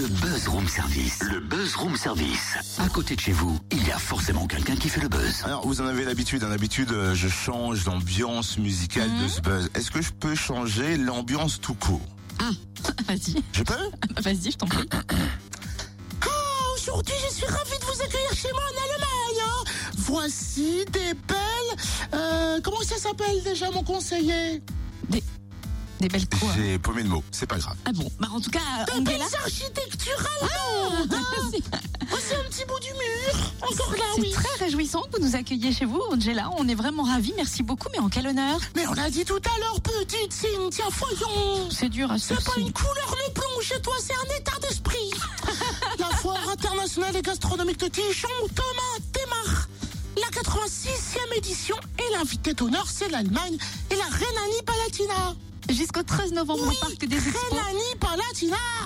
Le Buzz Room Service. Le Buzz Room Service. À côté de chez vous, il y a forcément quelqu'un qui fait le buzz. Alors, vous en avez l'habitude. Hein, D'habitude, euh, je change l'ambiance musicale Mhm. de ce buzz. Est-ce que je peux changer l'ambiance tout court Ah, vas-y, Je peux vas-y, je t'en prie. Ah, aujourd'hui, je suis ravie de vous accueillir chez moi en Allemagne. hein. Voici des belles. euh, comment ça s'appelle déjà, mon conseiller? Des belles quoi J'ai paumé le mot. C'est pas grave. Ah bon, bah en tout cas, Des Angela. belles architectures allemandes. hein. Voici un petit bout du mur. Encore là, C'est oui. très réjouissant que vous nous accueilliez chez vous, Angela. On est vraiment ravis. Merci beaucoup, mais en quel honneur? Mais on l'a dit tout à l'heure, petite Cynthia, voyons. C'est dur à se C'est pas une couleur le plomb chez toi, c'est un état d'esprit. La foire internationale et gastronomique de Dijon, Thomas démarre. La 86e édition et l'invité d'honneur, c'est l'Allemagne et la Rhénanie-Palatina. Jusqu'au 13 novembre Oui, au Parc des Expos.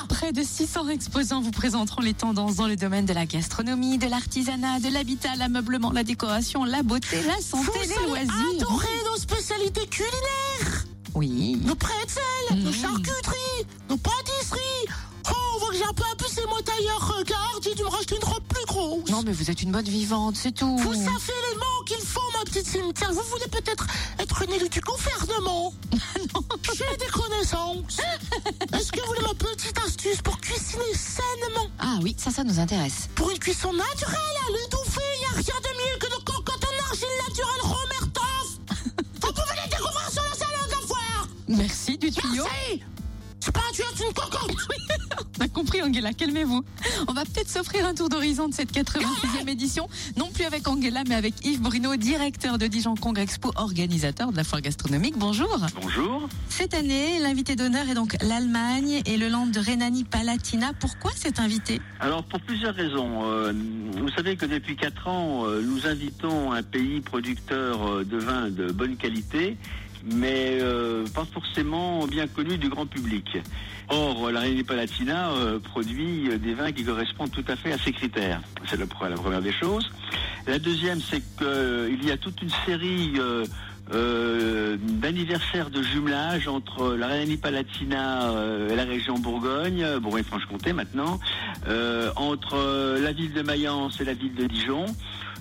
Près de 600 exposants vous présenteront les tendances dans le domaine de la gastronomie, de l'artisanat, de l'habitat, l'ameublement, la décoration, la beauté, la santé, Vous les loisirs. adorer nos spécialités culinaires. Oui. Nos pretzels, nos Mhm. charcuteries, nos pâtisseries. Oh, on voit que j'ai un peu abusé moi tailleur. Regarde, dû me racheter une robe plus grosse. Non, mais vous êtes une bonne vivante, c'est tout. Vous savez les mots Vous voulez peut-être être une élue du gouvernement J'ai des connaissances. Est-ce que vous voulez ma petite astuce pour cuisiner sainement? Ah oui, ça, ça nous intéresse. Pour une cuisson naturelle, à l'étouffée, il n'y a rien de mieux que de cocotte en argile naturelle Romertoff. Vous pouvez les découvrir sur la salade de la foire. Merci du tuyau. Merci. Compris, Angela, calmez-vous. On va peut-être s'offrir un tour d'horizon de cette 86e édition, non plus avec Angela, mais avec Yves Bruno, directeur de Dijon Congrès Expo, organisateur de la foire gastronomique. Bonjour. Bonjour. Cette année, l'invité d'honneur est donc l'Allemagne et le land de Rhénanie-Palatina. Pourquoi cet invité? Alors pour plusieurs raisons. Euh, vous savez que depuis quatre ans, euh, nous invitons un pays producteur euh, de vins de bonne qualité, mais euh, pas forcément bien connu du grand public. Or, la Réunion Palatina euh, produit euh, des vins qui correspondent tout à fait à ces critères. C'est la première des choses. La deuxième, c'est qu'il y a toute une série euh, euh, d'anniversaires de jumelage entre la Rhénanie-Palatina euh, et la région Bourgogne, euh, Bourgogne-Franche-Comté maintenant, euh, entre euh, la ville de Mayence et la ville de Dijon.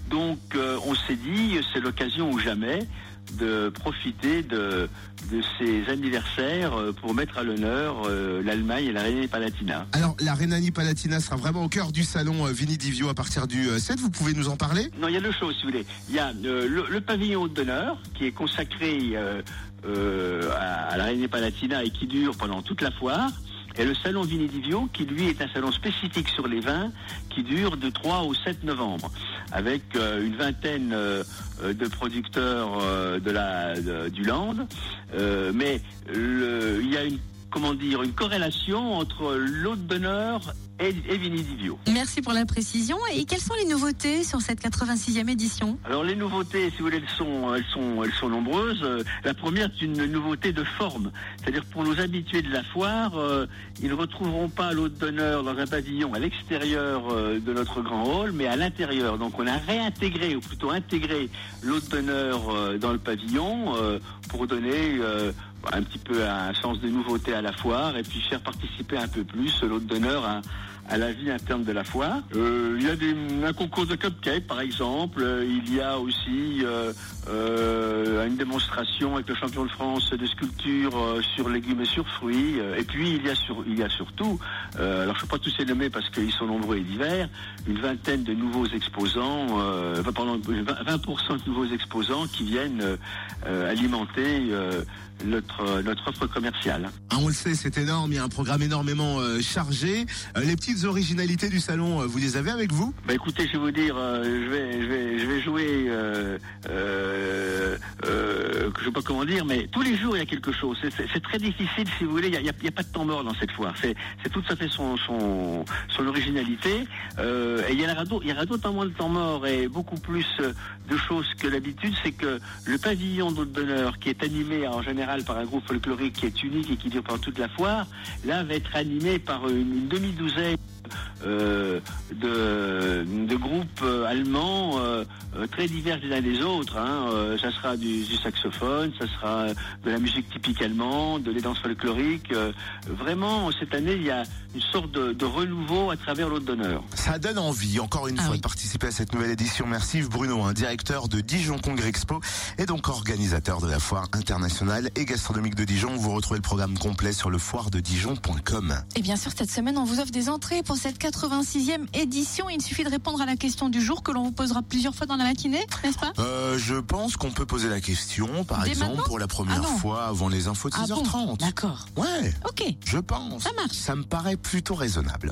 Donc euh, on s'est dit, c'est l'occasion ou jamais de profiter de, de ces anniversaires euh, pour mettre à l'honneur euh, l'Allemagne et la Rhénanie-Palatina. Alors, la Rhénanie-Palatina sera vraiment au cœur du salon euh, Vini Divio à partir du euh, 7. Vous pouvez nous en parler? Non, il y a deux choses, si vous voulez. Il y a le, le pavillon d'honneur qui est consacré euh, euh, à, à la Réunion Palatina et qui dure pendant toute la foire. Et le salon Vini Divio, qui lui est un salon spécifique sur les vins, qui dure de 3 au 7 novembre, avec euh, une vingtaine euh, de producteurs euh, de la, de- du Land. Mais il y a une, comment dire, une corrélation entre l'hôte d'honneur et, et Vini Divio. Merci pour la précision. Et quelles sont les nouveautés sur cette 86e édition? Alors les nouveautés, si vous voulez, elles sont, elles sont, elles sont nombreuses. Euh, La première, c'est une nouveauté de forme. C'est-à-dire pour nos habitués de la foire, euh, ils ne retrouveront pas l'hôte d'honneur dans un pavillon à l'extérieur euh, de notre grand hall, mais à l'intérieur. Donc on a réintégré, ou plutôt intégré, l'hôte d'honneur euh, dans le pavillon pour donner un petit peu un sens de nouveauté à la foire et puis faire participer un peu plus l'hôte d'honneur à la vie interne de la foire. Euh, il y a des, un concours de cupcakes par exemple. Euh, il y a aussi euh, une démonstration avec le champion de France de sculpture sur légumes et sur fruits. Et puis il y a, surtout, alors je ne peux pas tous les nommer parce qu'ils sont nombreux et divers, une vingtaine de nouveaux exposants, pardon, 20% de nouveaux exposants qui viennent alimenter notre, offre commerciale. Ah, On le sait, c'est énorme. Il y a un programme énormément chargé. Les petites originalités du salon, euh, vous les avez avec vous? Bah écoutez, je vais vous dire, euh, je vais, je vais, je vais jouer, euh, euh, euh, je sais pas comment dire, mais tous les jours il y a quelque chose. C'est- très difficile, si vous voulez. Il n'y a, pas de temps mort dans cette foire. C'est tout à fait son, originalité. Et il y aura d'autant moins de temps mort et beaucoup plus de choses que d'habitude. C'est que le pavillon d'hôte d'honneur, qui est animé en général par un groupe folklorique qui est unique et qui dure pendant toute la foire, là va être animé par une, demi-douzaine de, de groupes euh, allemands euh, euh, très divers les uns des autres. Hein. Euh, ça sera du, du saxophone, ça sera de la musique typique allemande, des danses folkloriques. Euh, vraiment, cette année, il y a une sorte de, de renouveau à travers l'autre d'honneur. Ça donne envie, encore une Ah fois, oui. de participer à cette nouvelle édition. Merci Bruno, un directeur de Dijon Congrès Expo et donc organisateur de la foire internationale et gastronomique de Dijon. Vous retrouvez le programme complet sur le foirededijon.com. Et bien sûr, cette semaine, on vous offre des entrées pour cette 86e édition. Il suffit de répondre à la question du jour que l'on vous posera plusieurs fois dans la matinée, n'est-ce pas Euh, je pense qu'on peut poser la question, par Dès exemple, pour la première Ah non. fois avant les infos de Ah bon 6h30. D'accord. ouais, Ok. je pense. Ça marche. Ça me paraît plutôt raisonnable.